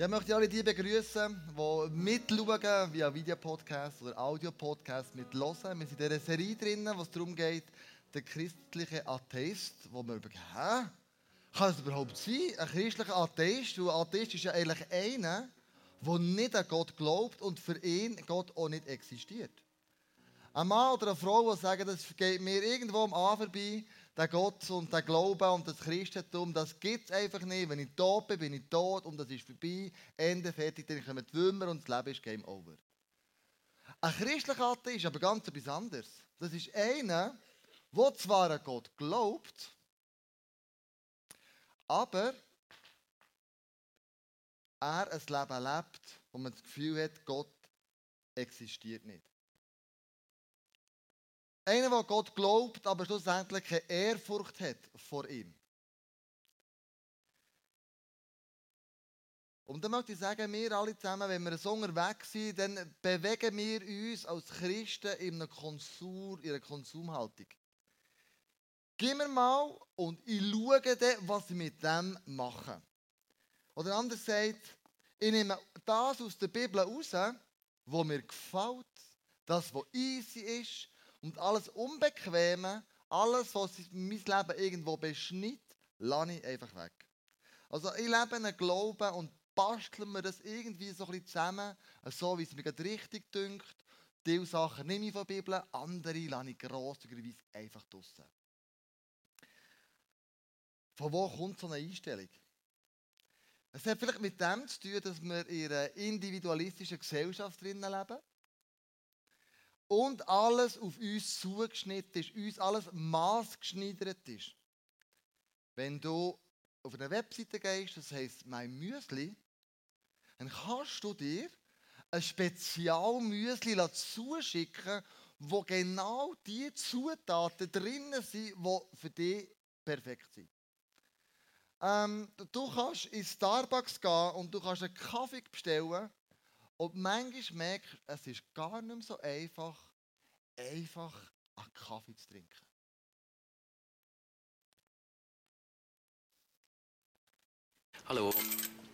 Ja, ich möchte alle die begrüßen, die mitschauen via Videopodcast oder Audiopodcast mitlosen. Wir sind in dieser Serie drin, wo es darum geht, der christliche Atheist, wo wir überlegen, hä? Kann das überhaupt sein? Ein christlicher Atheist? Ein Atheist ist ja eigentlich einer, der nicht an Gott glaubt und für ihn Gott auch nicht existiert. Ein Mann oder eine Frau, die sagen, das geht mir irgendwo am An vorbei, der Gott und der Glaube und das Christentum, das gibt es einfach nicht. Wenn ich tot bin, bin ich tot und das ist vorbei. Ende, fertig, dann kommen die Würmer und das Leben ist Game Over. Ein christlicher Atheist ist aber ganz etwas anderes. Das ist einer, der zwar an Gott glaubt, aber er ein Leben lebt, wo man das Gefühl hat, Gott existiert nicht. Einer, der Gott glaubt, aber schlussendlich keine Ehrfurcht hat vor ihm. Und dann möchte ich sagen, wir alle zusammen, wenn wir so unterwegs sind, dann bewegen wir uns als Christen in einer, Konsum, in einer Konsumhaltung. Gib mir mal und ich schaue dann, was ich mit dem mache. Oder anders sagt, ich nehme das aus der Bibel raus, was mir gefällt, das, was easy ist, und alles Unbequeme, alles, was mein Leben irgendwo beschnitt, lasse ich einfach weg. Also ich lebe einen Glauben und basteln wir das irgendwie so ein bisschen zusammen, so wie es mir gerade richtig dünkt. Diese Sachen nehme ich von der Bibel, andere lasse ich grosszügigerweise einfach draussen. Von wo kommt so eine Einstellung? Es hat vielleicht mit dem zu tun, dass wir in einer individualistischen Gesellschaft drinnen leben und alles auf uns zugeschnitten ist, uns alles maßgeschneidert ist. Wenn du auf eine Webseite gehst, das heisst mein Müsli, dann kannst du dir ein Spezialmüsli zuschicken, wo genau die Zutaten drin sind, die für dich perfekt sind. Ähm, du kannst in Starbucks gehen und du kannst einen Kaffee bestellen und manchmal merkst du, es ist gar nicht mehr so einfach, einfach einen Kaffee zu trinken. Hallo,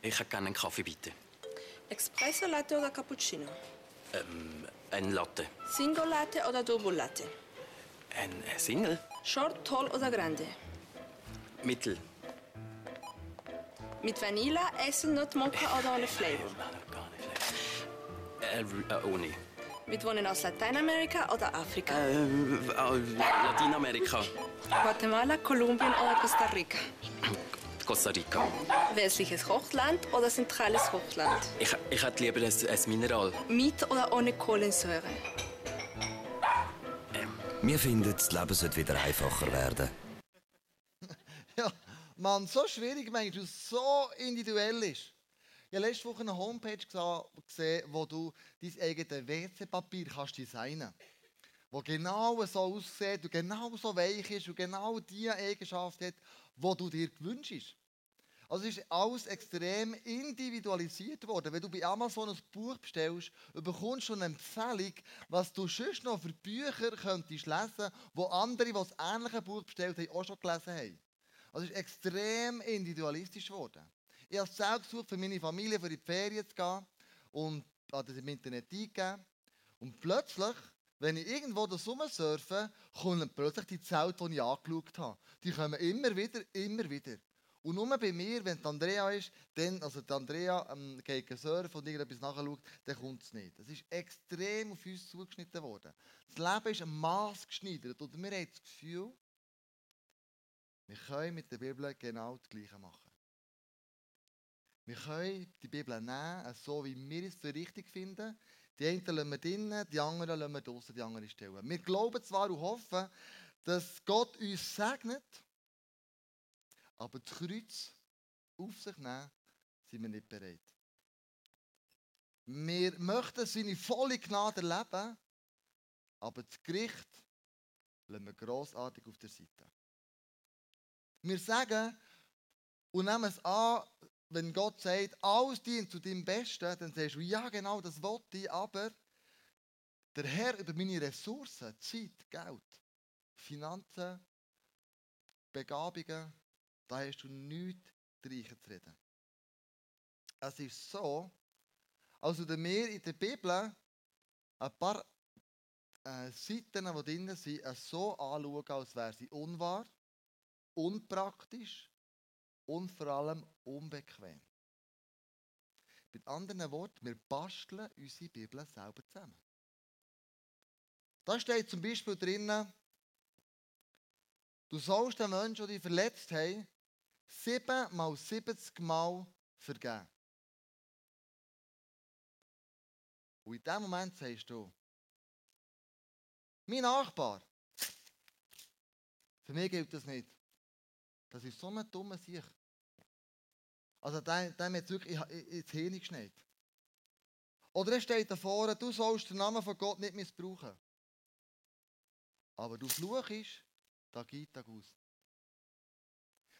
ich hätte gerne einen Kaffee, bitte. Espresso Latte oder Cappuccino? Ähm, ein Latte. Single Latte oder Double Latte? Ein äh, Single? Short, Tall oder Grande? Mittel. Mit Vanilla, Hazelnut, Mocha oder ohne Flavor? Äh, äh, ohne. Mit Wohnen aus Lateinamerika oder Afrika? Äh, äh, Lateinamerika. Guatemala, Kolumbien oder Costa Rica? Costa Rica. Westliches Hochland oder zentrales Hochland? Ich, ich hätte lieber ein, ein Mineral. Mit oder ohne Kohlensäure? Wir finden, das Leben sollte wieder einfacher werden. Ja, Mann, so schwierig, manchmal, weil es so individuell ist. Ich habe letzte Woche eine Homepage gesehen, wo du dein eigenes WC-Papier kannst designen kannst. Wo genau so aussieht und genau so weich ist und genau die Eigenschaft hat, die du dir gewünscht Also es ist alles extrem individualisiert worden. Wenn du bei Amazon ein Buch bestellst, bekommst du eine Empfehlung, was du sonst noch für Bücher könntest lesen, wo andere, die das ähnliche Buch bestellt haben, auch schon gelesen haben. Also ist extrem individualistisch geworden. Ich habe es selbst gesucht, für meine Familie für die Ferien zu gehen und habe das im Internet eingegeben. Und plötzlich, wenn ich irgendwo da surfe, kommen plötzlich die Zelte, die ich angeschaut habe. Die kommen immer wieder, immer wieder. Und nur bei mir, wenn Andrea ist, dann, also die Andrea ähm, geht surfen und irgendetwas nachschaut, dann kommt es nicht. Es ist extrem auf uns zugeschnitten worden. Das Leben ist ein Maß geschneidert und wir haben das Gefühl, wir können mit der Bibel genau das Gleiche machen. Wir können die Bibel nehmen, so wie wir es für richtig finden. Die einen lassen wir drinnen, die anderen lassen wir draußen, die anderen stellen. Wir glauben zwar und hoffen, dass Gott uns segnet, aber das Kreuz auf sich nehmen, sind wir nicht bereit. Wir möchten seine volle Gnade erleben, aber das Gericht lassen wir grossartig auf der Seite. Wir sagen und nehmen es an, wenn Gott sagt, alles dient zu deinem Besten, dann sagst du, ja genau, das wollte ich, aber der Herr über meine Ressourcen, Zeit, Geld, Finanzen, Begabungen, da hast du nichts reichen zu reden. Es ist so, als würden wir in der Bibel ein paar äh, Seiten, die drin sind, so anschauen, als wäre sie unwahr, unpraktisch und vor allem unbequem. Mit anderen Worten, wir basteln unsere Bibel selber zusammen. Da steht zum Beispiel drinnen, du sollst den Menschen, die dich verletzt haben, sieben mal 70 Mal vergeben. Und in dem Moment sagst du, mein Nachbar, für mich gilt das nicht. Das ist so ein dummer Sieg. Also dem, dem hat wirklich ins Hirn geschneit. Oder er steht da vorne, du sollst den Namen von Gott nicht missbrauchen. Aber du fluchst, da geht Tag aus.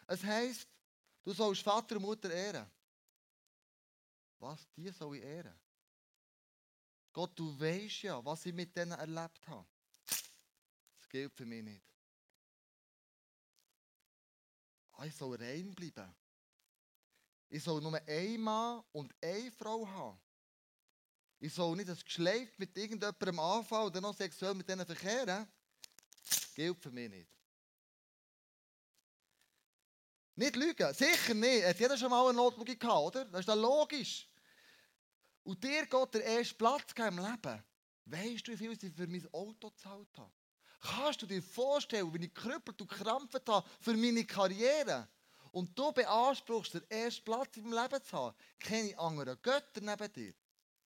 Es heisst, du sollst Vater und Mutter ehren. Was? Die soll ich ehren? Gott, du weißt ja, was ich mit denen erlebt habe. Das gilt für mich nicht. Ich soll rein bleiben. Ich soll nur ein Mann und eine Frau haben. Ich soll nicht das Geschleif mit irgendjemandem anfangen oder noch sexuell mit denen verkehren. Das gilt für mich nicht. Nicht lügen, sicher nicht. Hat jeder schon mal eine Notlogik gehabt, oder? Das ist dann logisch. Und dir geht der erste Platz im Leben. Weißt du, wie viel ich für mein Auto gezahlt habe? Kannst du dir vorstellen, wie ich gekrüppelt und gekrampft habe für meine Karriere? Und du beanspruchst, den ersten Platz im Leben zu haben. Keine anderen Götter neben dir.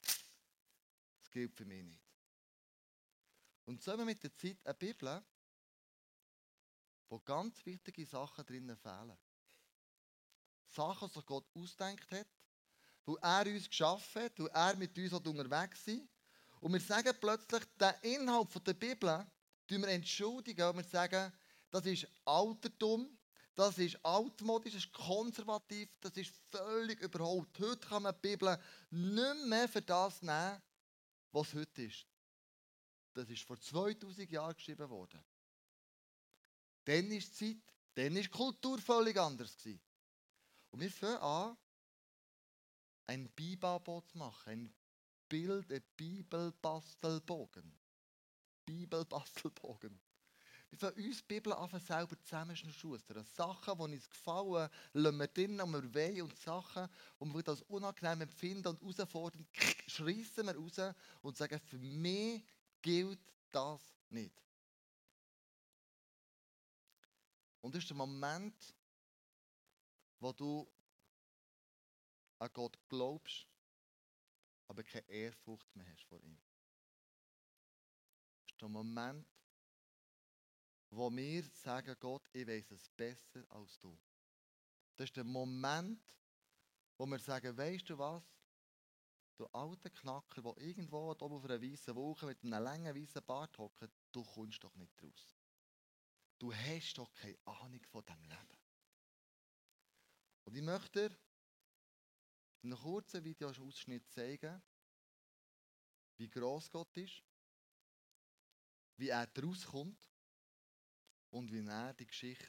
Das gilt für mich nicht. Und so haben wir mit der Zeit eine Bibel, wo ganz wichtige Sachen drinnen fehlen. Sachen, die Gott ausdenkt hat, wo er uns geschaffen hat, wo er mit uns unterwegs ist. Und wir sagen plötzlich, den Inhalt der Bibel wir entschuldigen und sagen, das ist Altertum, das ist altmodisch, das ist konservativ, das ist völlig überholt. Heute kann man die Bibel nicht mehr für das nehmen, was heute ist. Das ist vor 2000 Jahren geschrieben worden. Dann ist die Zeit, dann ist die Kultur völlig anders gewesen. Und wir fangen an, ein Bibabo zu machen, ein Bild, ein Bibelbastelbogen. Bibelbastelbogen. Wir fangen uns die Bibel an, selber zusammenschustern. Sachen, die uns gefallen, lassen wir drin, und wir wollen, und Sachen, die wir als unangenehm empfinden und herausfordern, schreissen wir raus und sagen, für mich gilt das nicht. Und das ist der Moment, wo du an Gott glaubst, aber keine Ehrfurcht mehr hast vor ihm. Der Moment, wo wir sagen, Gott, ich weiß es besser als du. Das ist der Moment, wo wir sagen, weißt du was? Du alter Knacker, der irgendwo oben auf einer weißen Wolke mit einem langen weißen Bart hockt, du kommst doch nicht raus. Du hast doch keine Ahnung von dem Leben. Und ich möchte dir in einem kurzen Videoausschnitt zeigen, wie groß Gott ist, wie er daraus kommt und wie er die Geschichte,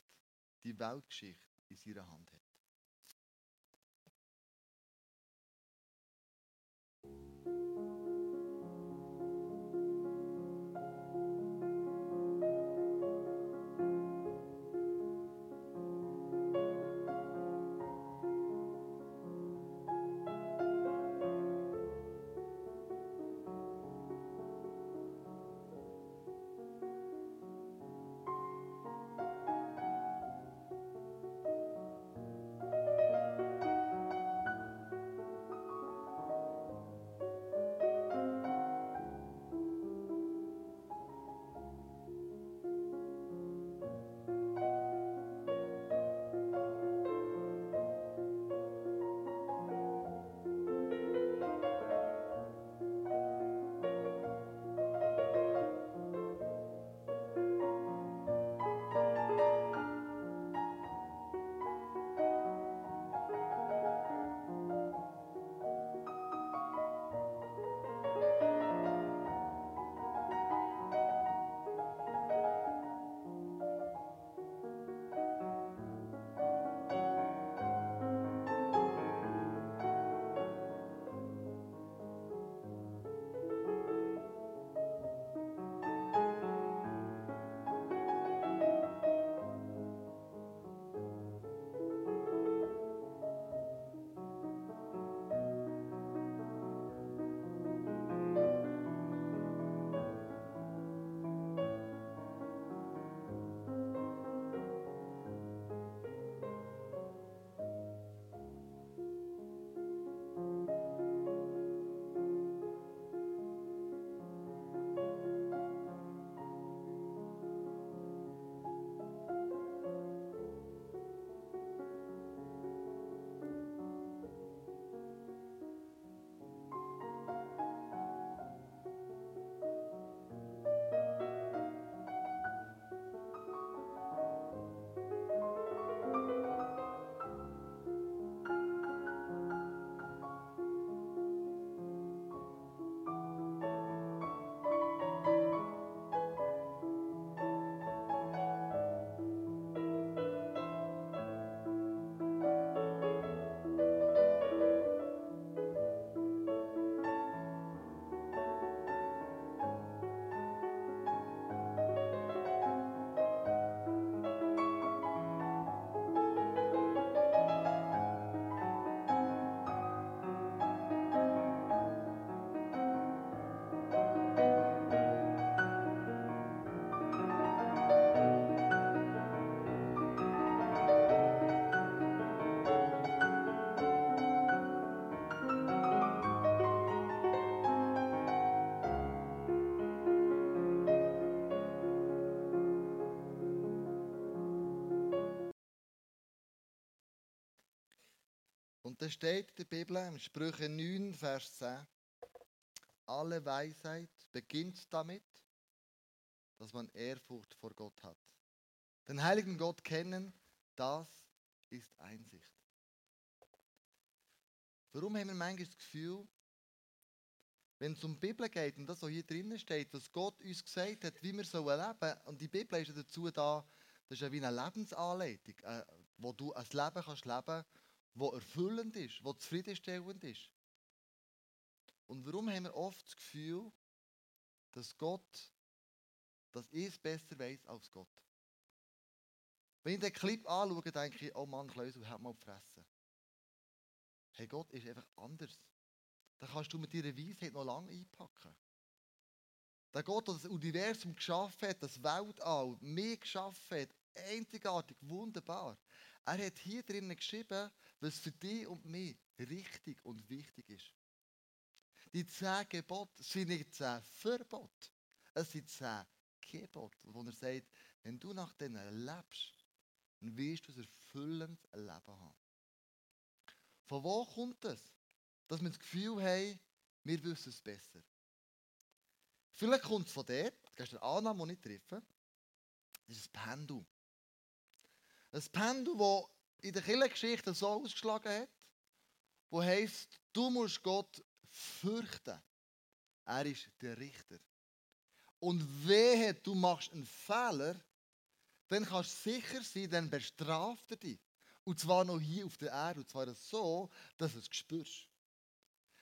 die Weltgeschichte in seiner Hand hat. Da steht in der Bibel, im Sprüche 9, Vers 10, alle Weisheit beginnt damit, dass man Ehrfurcht vor Gott hat. Den heiligen Gott kennen, das ist Einsicht. Warum haben wir manchmal das Gefühl, wenn es um die Bibel geht und das, was hier drinnen steht, dass Gott uns gesagt hat, wie wir leben sollen, und die Bibel ist ja dazu da, das ist ja wie eine Lebensanleitung, äh, wo du ein Leben kannst leben, das erfüllend ist, das zufriedenstellend ist. Und warum haben wir oft das Gefühl, dass Gott, dass ich es besser weiß als Gott? Wenn ich den Clip anschaue, denke ich, oh Mann, Kleusel, hat mal gefressen. Hey, Gott ist einfach anders. Da kannst du mit deiner Weisheit noch lange einpacken. Der Gott, der das Universum geschaffen hat, das Weltall, mich geschaffen hat, einzigartig, wunderbar. Er hat hier drinnen geschrieben, was für dich und mich richtig und wichtig ist. Die zehn Gebote sind nicht zehn Verbote. Es sind zehn Gebote, wo er sagt, wenn du nach denen lebst, dann wirst du ein erfüllendes Leben haben. Von wo kommt es? Dass wir das Gefühl haben, wir wissen es besser. Vielleicht kommt es von dort, das ist eine Annahme, die ich treffe. Das ist ein Pendel. Ein Pendel, das in der Kirchengeschichte so ausgeschlagen hat, wo heisst, du musst Gott fürchten. Er ist der Richter. Und wehe, du machst einen Fehler, dann kannst du sicher sein, dann bestraft er dich. Und zwar noch hier auf der Erde. Und zwar so, dass du es spürst.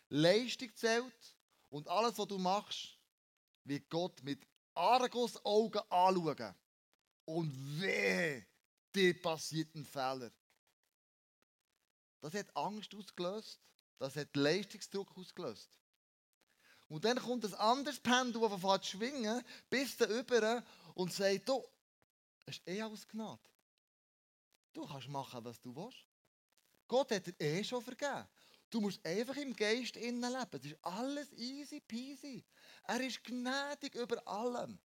Leistung zählt und alles, was du machst, wird Gott mit Argusaugen anschauen. Und wehe, dir passiert ein Fehler. Das hat Angst ausgelöst. Das hat Leistungsdruck ausgelöst. Und dann kommt ein anderes Pendel, das anfängt zu schwingen, bis da über und sagt, du, es ist eh alles Gnade. Du kannst machen, was du willst. Gott hat dir eh schon vergeben. Du musst einfach im Geist innen leben. Das ist alles easy peasy. Er ist gnädig über allem.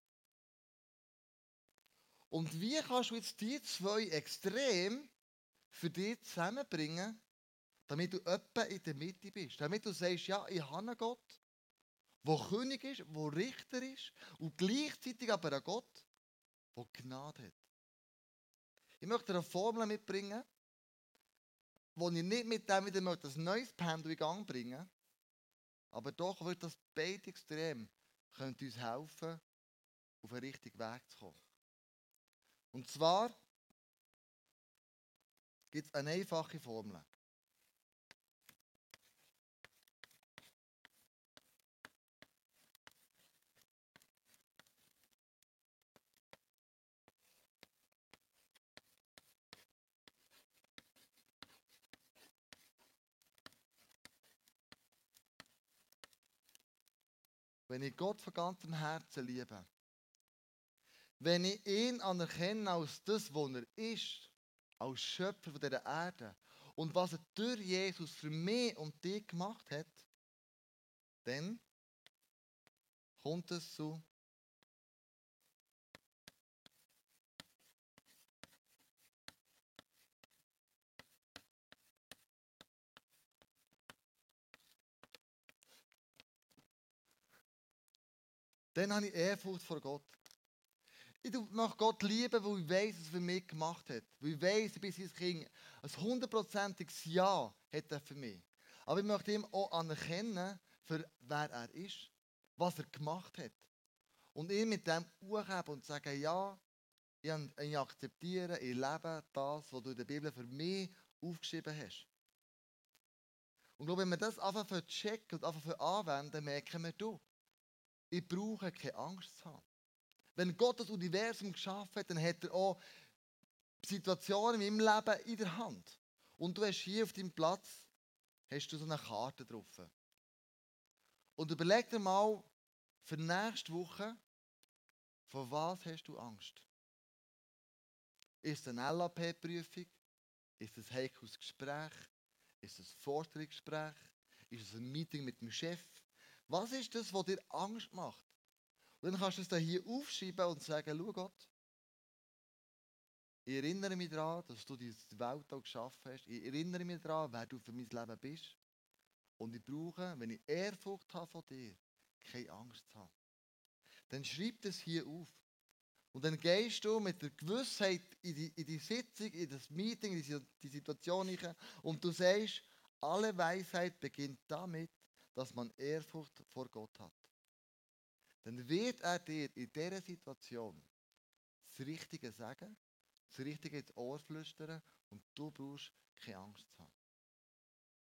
Und wie kannst du jetzt die zwei Extreme für dich zusammenbringen, damit du etwa in der Mitte bist? Damit du sagst, ja, ich habe einen Gott, der König ist, der Richter ist und gleichzeitig aber ein Gott, der Gnade hat. Ich möchte eine Formel mitbringen, wo ich nicht mit dem wieder ein neues Pendel in Gang bringen aber doch wird das beide extrem uns helfen, auf den richtigen Weg zu kommen. Und zwar gibt es eine einfache Formel. wenn ich Gott von ganzem Herzen liebe, wenn ich ihn anerkenne als das, was er ist, als Schöpfer dieser Erde und was er durch Jesus für mich und dich gemacht hat, dann kommt es zu Dann habe ich Ehrfurcht vor Gott. Ich möchte Gott lieben, weil ich weiß, was er für mich gemacht hat. Weil ich weiß, bis sein Kind ein hundertprozentiges Ja hat er für mich. Aber ich möchte ihm auch anerkennen, für wer er ist, was er gemacht hat. Und ihn mit dem hochheben und sagen, ja, ich akzeptiere, ich lebe das, was du in der Bibel für mich aufgeschrieben hast. Und glaube, wenn wir das einfach checken und einfach anwenden, merken wir, du, ich brauche keine Angst zu haben. Wenn Gott das Universum geschaffen hat, dann hat er auch Situationen meinem Leben in der Hand. Und du hast hier auf deinem Platz hast du so eine Karte drauf. Und überleg dir mal für nächste Woche, von was hast du Angst? Ist es eine LAP-Prüfung? Ist es ein heikles Gespräch? Ist es ein Vorstellungsgespräch? Ist es ein Meeting mit dem Chef? Was ist das, was dir Angst macht? Dann kannst du es hier aufschreiben und sagen, schau Gott, Ich erinnere mich daran, dass du diese Welt auch geschaffen hast. Ich erinnere mich daran, wer du für mein Leben bist. Und ich brauche, wenn ich Ehrfurcht habe von dir, keine Angst zu haben. Dann schreib das hier auf. Und dann gehst du mit der Gewissheit in die, in die Sitzung, in das Meeting, in die, Situation hinein und du sagst, alle Weisheit beginnt damit, dass man Ehrfurcht vor Gott hat. Dann wird er dir in dieser Situation das Richtige sagen, das Richtige ins Ohr flüstern und du brauchst keine Angst zu haben.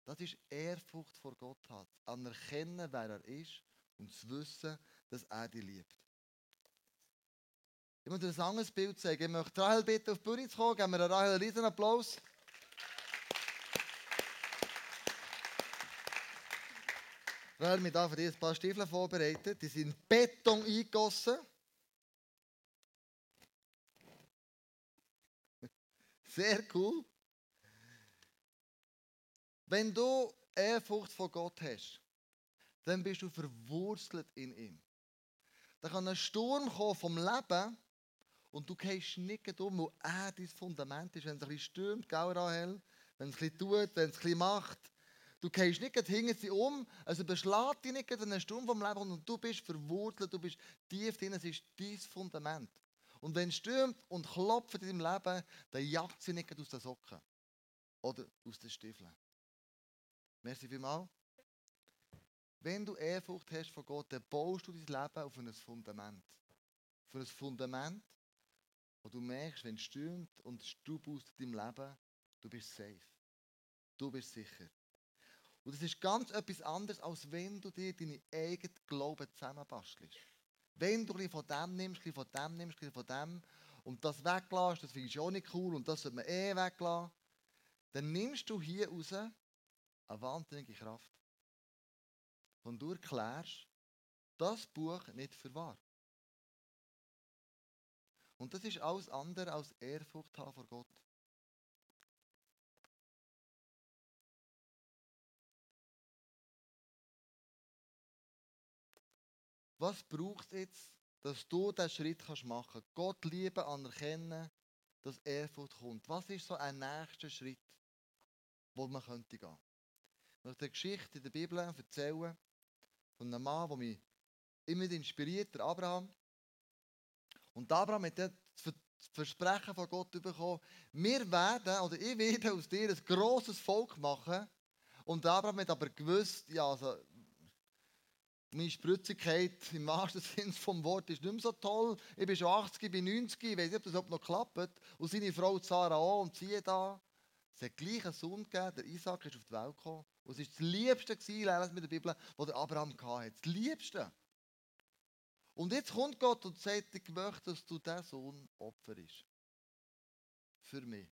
Das ist Ehrfurcht vor Gott hat. Anerkennen, wer er ist und zu wissen, dass er dich liebt. Ich möchte dir ein anderes Bild zeigen. Ich möchte Rahel bitten, auf die Bühne zu kommen. Geben wir Rahel einen riesen Applaus. Rahel, wir haben für dich ein paar Stiefel vorbereitet. Die sind Beton eingegossen. Sehr cool. Wenn du Ehrfurcht vor Gott hast, dann bist du verwurzelt in ihm. Da kann ein Sturm kommen vom Leben und du gehst nicht um, wo er dein Fundament ist. Wenn es ein bisschen stürmt, gell, Rahel? Wenn es ein bisschen tut, wenn es ein bisschen macht. Du gehst nicht hinter sie um, also beschlägt dich nicht in einen Sturm vom Leben und du bist verwurzelt, du bist tief drin, es ist dein Fundament. Und wenn es stürmt und klopft in deinem Leben, dann jagt sie nicht aus den Socken oder aus den Stiefeln. Merci vielmals. Wenn du Ehrfurcht hast von Gott, dann baust du dein Leben auf ein Fundament. Auf ein Fundament, wo du merkst, wenn es stürmt und Staub aus deinem Leben, du bist safe. Du bist sicher. Und das ist ganz etwas anderes, als wenn du dir deine eigenen Glauben zusammenbastelst. Wenn du ein von dem nimmst, ein von dem nimmst, ein von dem und das weglässt, das finde ich auch nicht cool und das sollte man eh weglassen, dann nimmst du hier raus eine wahnsinnige Kraft. Und du erklärst das Buch nicht für wahr. Und das ist alles andere als Ehrfurcht haben vor Gott. Was braucht es jetzt, dass du diesen Schritt kannst machen kannst? Gott lieben, anerkennen, dass Ehrfurcht kommt. Was ist so ein nächster Schritt, wo man könnte gehen? Ich möchte eine Geschichte in der Bibel erzählen von einem Mann, der mich immer inspiriert, der Abraham. Und Abraham hat das Versprechen von Gott bekommen, wir werden, oder ich werde aus dir ein grosses Volk machen. Und Abraham hat aber gewusst, ja, also, meine Spritzigkeit im wahrsten Sinne vom Wort ist nicht mehr so toll. Ich bin schon 80, ich bin 90, ich weiß nicht, ob das noch klappt. Und seine Frau Sarah auch, und siehe da, es hat gleich einen Sohn gegeben, der Isaac ist auf die Welt gekommen. Und es war das Liebste, gewesen, mit der Bibel, was der Abraham hatte. Das Liebste. Und jetzt kommt Gott und sagt, ich möchte, dass du diesen Sohn opferst. Für mich.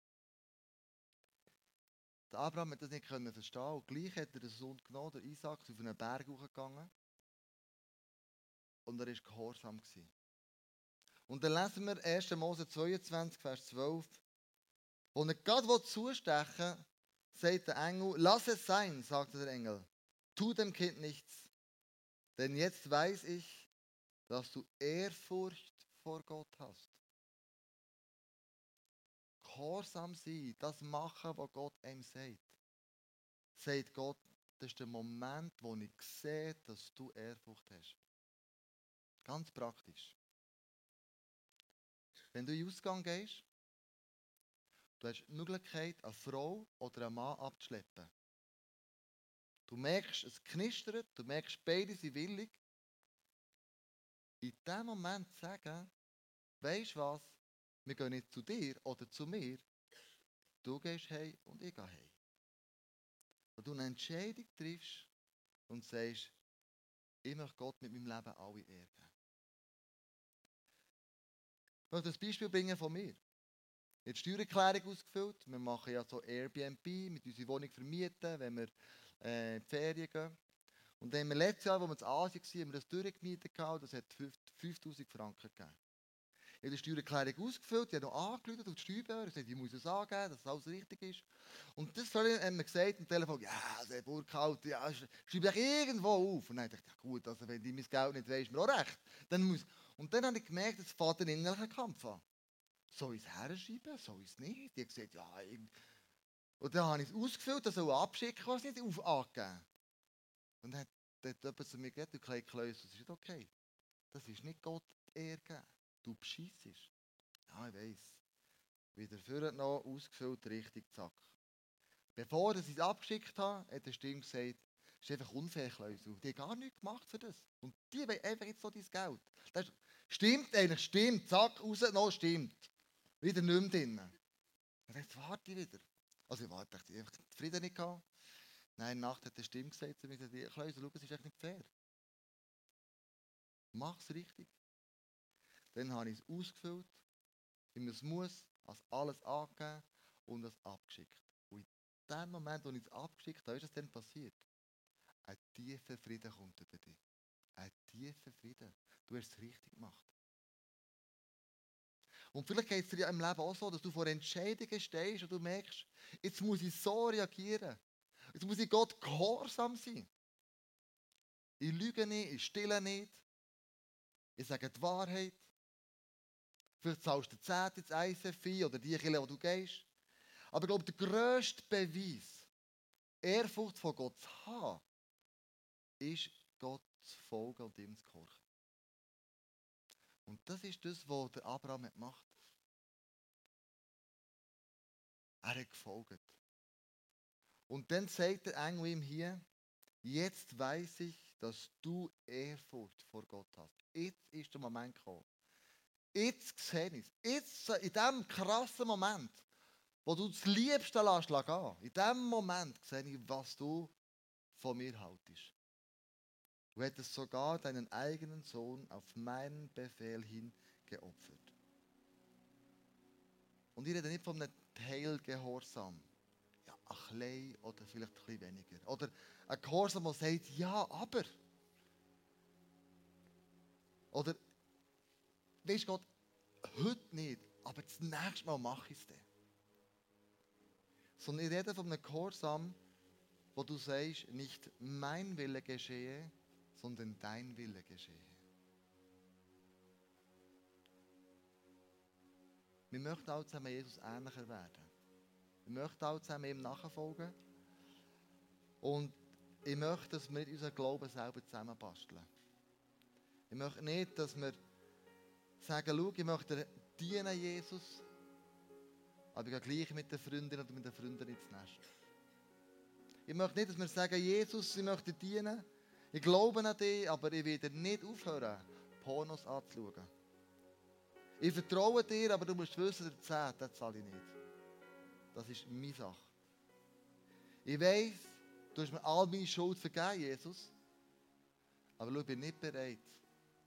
Der Abraham hat das nicht verstehen und gleich hat er den Sohn genommen, der Isaac, auf einen Berg hochgegangen und er war gehorsam. Und dann lesen wir 1. Mose 22, Vers 12. Wo er gerade zustechen will, sagt der Engel, lass es sein, sagte der Engel. Tu dem Kind nichts. Denn jetzt weiß ich, dass du Ehrfurcht vor Gott hast. Gehorsam sein, das machen, was Gott ihm sagt. Sagt Gott, das ist der Moment, wo ich sehe, dass du Ehrfurcht hast. Ganz praktisch. Wenn du in den Ausgang gehst, du hast die Möglichkeit, eine Frau oder einen Mann abzuschleppen. Du merkst, es knistert, du merkst, beide sind willig. In dem Moment sagen, weißt du was, wir gehen nicht zu dir oder zu mir, du gehst heim und ich gehe heim. Und du eine Entscheidung triffst und sagst, ich möchte Gott mit meinem Leben alle ehren. Ich möchte ein Beispiel bringen von mir. Ich habe die Steuererklärung ausgefüllt. Wir machen ja so Airbnb, mit unserer Wohnung vermieten, wenn wir äh, in die Ferien gehen. Und dann haben wir letztes Jahr, als wir in Asien waren, haben wir das durchgemietet. Das hat 5000 Franken gegeben. Ich habe die Steuererklärung ausgefüllt, ich habe noch angerufen auf die Steuerbehörde, gesagt, ich muss es angeben, dass alles richtig ist. Und das haben wir gesagt am Telefon, ja, der Burkhalter, ja, schreibe ich irgendwo auf. Und dann dachte ich, ja gut, also wenn die mein Geld nicht weiss, ist mir auch recht. Dann muss, und dann habe ich gemerkt, es fährt einen innerlichen Kampf an. soll ich es herschreiben, soll ich es nicht? Die hat gesagt, ja, ich... Und dann habe ich es ausgefüllt, das soll abschicken, was nicht auf angeben. Und dann hat dort jemand zu mir gesagt, du kleiner Kleus, das ist nicht okay. Das ist nicht Gott ehrgeben. Du bescheissest. Ja, ich weiss. Wieder vorher noch ausgefüllt, richtig, zack. Bevor ich es abgeschickt habe, hat der Stimme gesagt, das ist einfach unfair, Kleusel. Die haben gar nichts gemacht für das. Und die wollen einfach jetzt so dein Geld. Das stimmt eigentlich, stimmt. Zack, raus, noch stimmt. Wieder nicht mehr drin. Und jetzt warte ich wieder. Also ich warte, ich einfach zufrieden nicht gehabt. Nein, Nacht hat der Stimme gesagt zu mir, Kleusel, schau, es ist echt nicht fair. Mach es richtig. Dann habe ich es ausgefüllt, wie man es muss, als alles angegeben und es abgeschickt. Und in dem Moment, wo ich es abgeschickt habe, ist es dann passiert. Ein tiefer Frieden kommt über dich. Ein tiefer Frieden. Du hast es richtig gemacht. Und vielleicht geht es dir im Leben auch so, dass du vor Entscheidungen stehst und du merkst, jetzt muss ich so reagieren. Jetzt muss ich Gott gehorsam sein. Ich lüge nicht, ich stille nicht. Ich sage die Wahrheit. Vielleicht zahlst du 10 ins ICFI oder die Kirche, wo du gehst. Aber ich glaube, der grösste Beweis, Ehrfurcht von Gott zu haben, ist Gott zu folgen und ihm zu gehorchen. Und das ist das, was der Abraham gemacht hat. Er hat gefolgt. Und dann sagt der Engel ihm hier, jetzt weiß ich, dass du Ehrfurcht vor Gott hast. Jetzt ist der Moment gekommen. Jetzt sehe ich es. Jetzt, in diesem krassen Moment, wo du das Liebste lässt gehen, in diesem Moment sehe ich, was du von mir haltest. Du hättest sogar deinen eigenen Sohn auf meinen Befehl hin geopfert. Und ich rede nicht von einem Teilgehorsam. Ja, ein klein oder vielleicht ein bisschen weniger. Oder ein Gehorsam, der sagt, ja, aber. Oder, weißt Gott, heute nicht, aber das nächste Mal mache ich es dann. Sondern ich rede von einem Gehorsam, wo du sagst, nicht mein Wille geschehe, sondern dein Wille geschehe. Wir möchten auch zusammen Jesus ähnlicher werden. Wir möchten auch zusammen ihm nachfolgen. Und ich möchte, dass wir unseren Glauben selber zusammenbasteln. Ich möchte nicht, dass wir sagen, schau, ich möchte dienen, Jesus, aber ich gehe gleich mit den Freundinnen oder mit den Freunden ins Nest. Ich möchte nicht, dass wir sagen, Jesus, ich möchte dienen, ich glaube an dich, aber ich werde nicht aufhören, Pornos anzuschauen. Ich vertraue dir, aber du musst wissen, der 10, das zahle ich nicht. Das ist meine Sache. Ich weiß, du hast mir all meine Schuld vergeben, Jesus. Aber ich bin nicht bereit,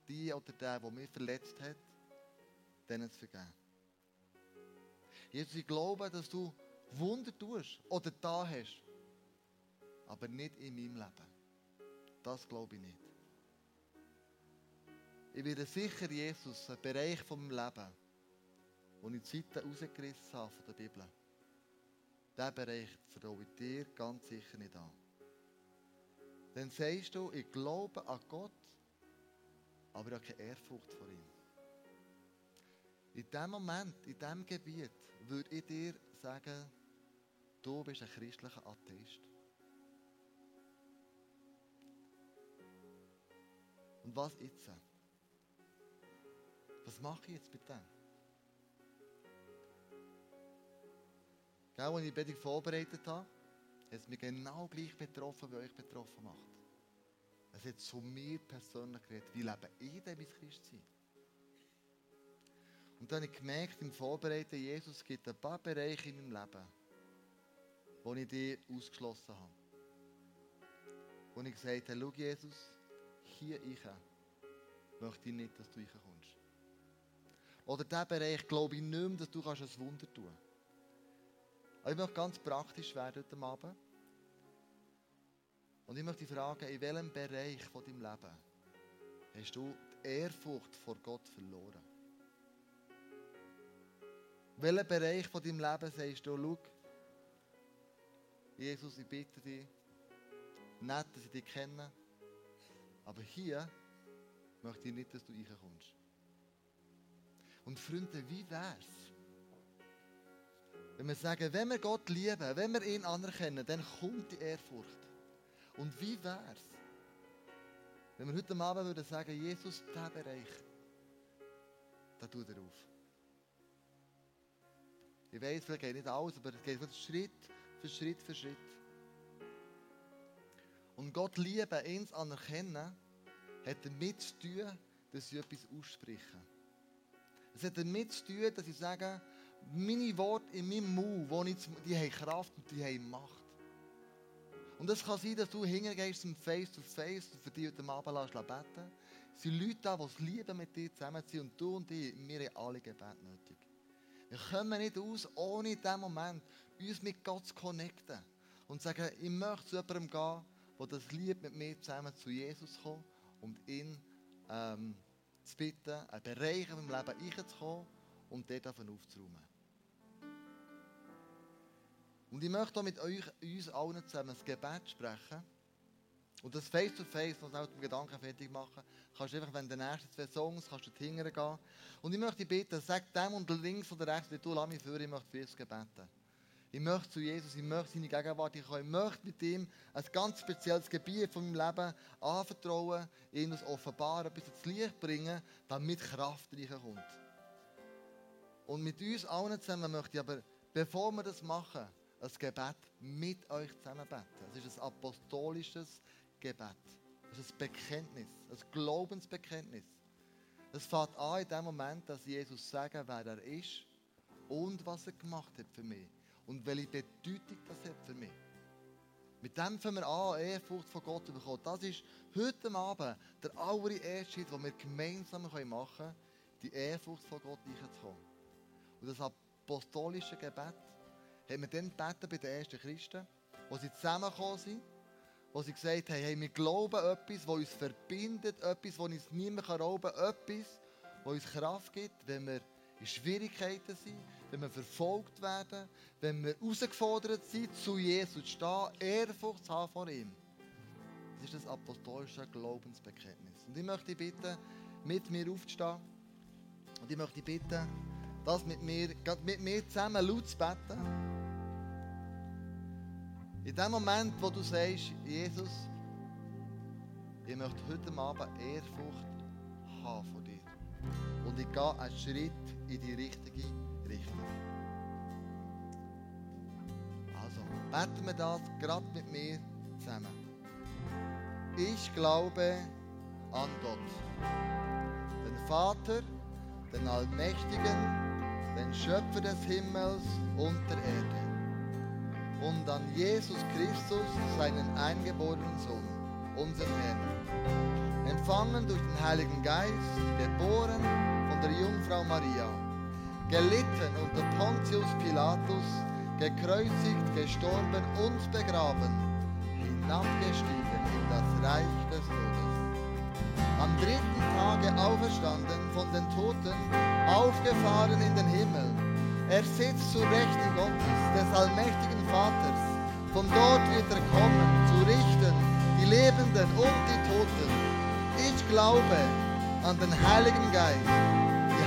die oder der, der mich verletzt hat, denen zu vergeben. Jesus, ich glaube, dass du Wunder tust oder da hast, aber nicht in meinem Leben. Das glaube ich nicht. Ich werde sicher, Jesus, einen Bereich von meinem Leben, wo ich die Zeiten rausgerissen habe von der Bibel, diesen Bereich vertraue ich dir ganz sicher nicht an. Dann sagst du, ich glaube an Gott, aber ich habe keine Ehrfurcht vor ihm. In diesem Moment, in diesem Gebiet, würde ich dir sagen, du bist ein christlicher Atheist. Und was jetzt? Was mache ich jetzt mit dem? Gell, als ich die Predigt vorbereitet habe, hat es mich genau gleich betroffen, wie euch betroffen macht. Es hat zu mir persönlich geredet, wie lebe ich denn mein Christsein? Und dann habe ich gemerkt, im Vorbereiten, Jesus gibt ein paar Bereiche in meinem Leben, wo ich die ausgeschlossen habe. Wo ich gesagt habe, schau Jesus, hier ich möchte ich nicht, dass du reinkommst. Oder diesen Bereich glaube ich nicht mehr, dass du ein Wunder tun kannst. Aber ich möchte ganz praktisch werden heute Abend. Und ich möchte dich fragen, in welchem Bereich von deinem Leben hast du die Ehrfurcht vor Gott verloren? In welchem Bereich von deinem Leben sagst du, schau, Jesus, ich bitte dich, nicht, dass ich dich kenne, aber hier möchte ich nicht, dass du reinkommst. Und Freunde, wie wär's, Wenn wir sagen, wenn wir Gott lieben, wenn wir ihn anerkennen, dann kommt die Ehrfurcht. Und wie wäre es, wenn wir heute Abend würden sagen, Jesus, dieser Bereich, da tut er auf. Ich weiß, vielleicht geht nicht alles, aber es geht Schritt für Schritt für Schritt. Und Gott lieben, ihn anerkennen, hat damit zu tun, dass ich etwas ausspreche. Es hat damit zu tun, dass ich sage, meine Worte in meinem Mund, die haben Kraft und die haben Macht. Und es kann sein, dass du hingehst zum Face-to-Face und für dich heute Abend beten. Es sind Leute da, die es lieben, mit dir zusammen zu. Und du und ich, wir haben alle Gebet nötig. Wir kommen nicht aus, ohne in diesem Moment uns mit Gott zu connecten. Und zu sagen, ich möchte zu jemandem gehen, der das liebt, mit mir zusammen zu Jesus kommen und ihn ähm, zu bitten, einen Bereich meinem Leben einzukommen und dort davon aufzuräumen. Und ich möchte auch mit euch, uns allen zusammen ein Gebet sprechen. Und das Face-to-Face, was auch den Gedanken fertig machen, kannst du einfach, wenn du die nächsten zwei Songs kannst du hingehen gehen. Und ich möchte dich bitten, sag dem und links oder rechts, du lass mich für, ich möchte für Jesus gebeten. Ich möchte zu Jesus, ich möchte seine Gegenwart, ich möchte mit ihm ein ganz spezielles Gebiet von meinem Leben anvertrauen, ihm das offenbaren, bis ins Licht bringen, damit Kraft reinkommt. Und mit uns allen zusammen möchte ich aber, bevor wir das machen, ein Gebet mit euch zusammen beten. Es ist ein apostolisches Gebet. Es ist ein Bekenntnis, ein Glaubensbekenntnis. Es fängt an in dem Moment, dass Jesus sagt, wer er ist und was er gemacht hat für mich und welche Bedeutung das hat für mich. Mit dem fangen wir an, Ehrfurcht von Gott zu bekommen. Das ist heute Abend der allererste Schritt, den wir gemeinsam machen können, die Ehrfurcht von Gott einzukommen. Und das apostolische Gebet haben wir dann gebeten bei den ersten Christen, wo sie zusammengekommen sind, wo sie gesagt haben, hey, wir glauben etwas, was uns verbindet, etwas, was uns niemand rauben kann, etwas, was uns Kraft gibt, wenn wir in Schwierigkeiten sind, wenn wir verfolgt werden, wenn wir herausgefordert sind, zu Jesus zu stehen, Ehrfurcht zu haben vor ihm. Das ist das apostolische Glaubensbekenntnis. Und ich möchte dich bitten, mit mir aufzustehen. Und ich möchte dich bitten, das mit mir, mit mir zusammen laut zu beten. In dem Moment, wo du sagst, Jesus, ich möchte heute Abend Ehrfurcht haben von dir. Und ich gehe einen Schritt in die richtige Richtung. Also, beten wir das gerade mit mir zusammen. Ich glaube an Gott, den Vater, den Allmächtigen, den Schöpfer des Himmels und der Erde. Und an Jesus Christus, seinen eingeborenen Sohn, unseren Herrn. Empfangen durch den Heiligen Geist, geboren von der Jungfrau Maria, gelitten unter Pontius Pilatus, gekreuzigt, gestorben und begraben, hinabgestiegen in das Reich des Todes. Am dritten Tage auferstanden von den Toten, aufgefahren in den Himmel. Er sitzt zu Rechten Gottes, des allmächtigen Vaters. Von dort wird er kommen, zu richten die Lebenden und die Toten. Ich glaube an den Heiligen Geist,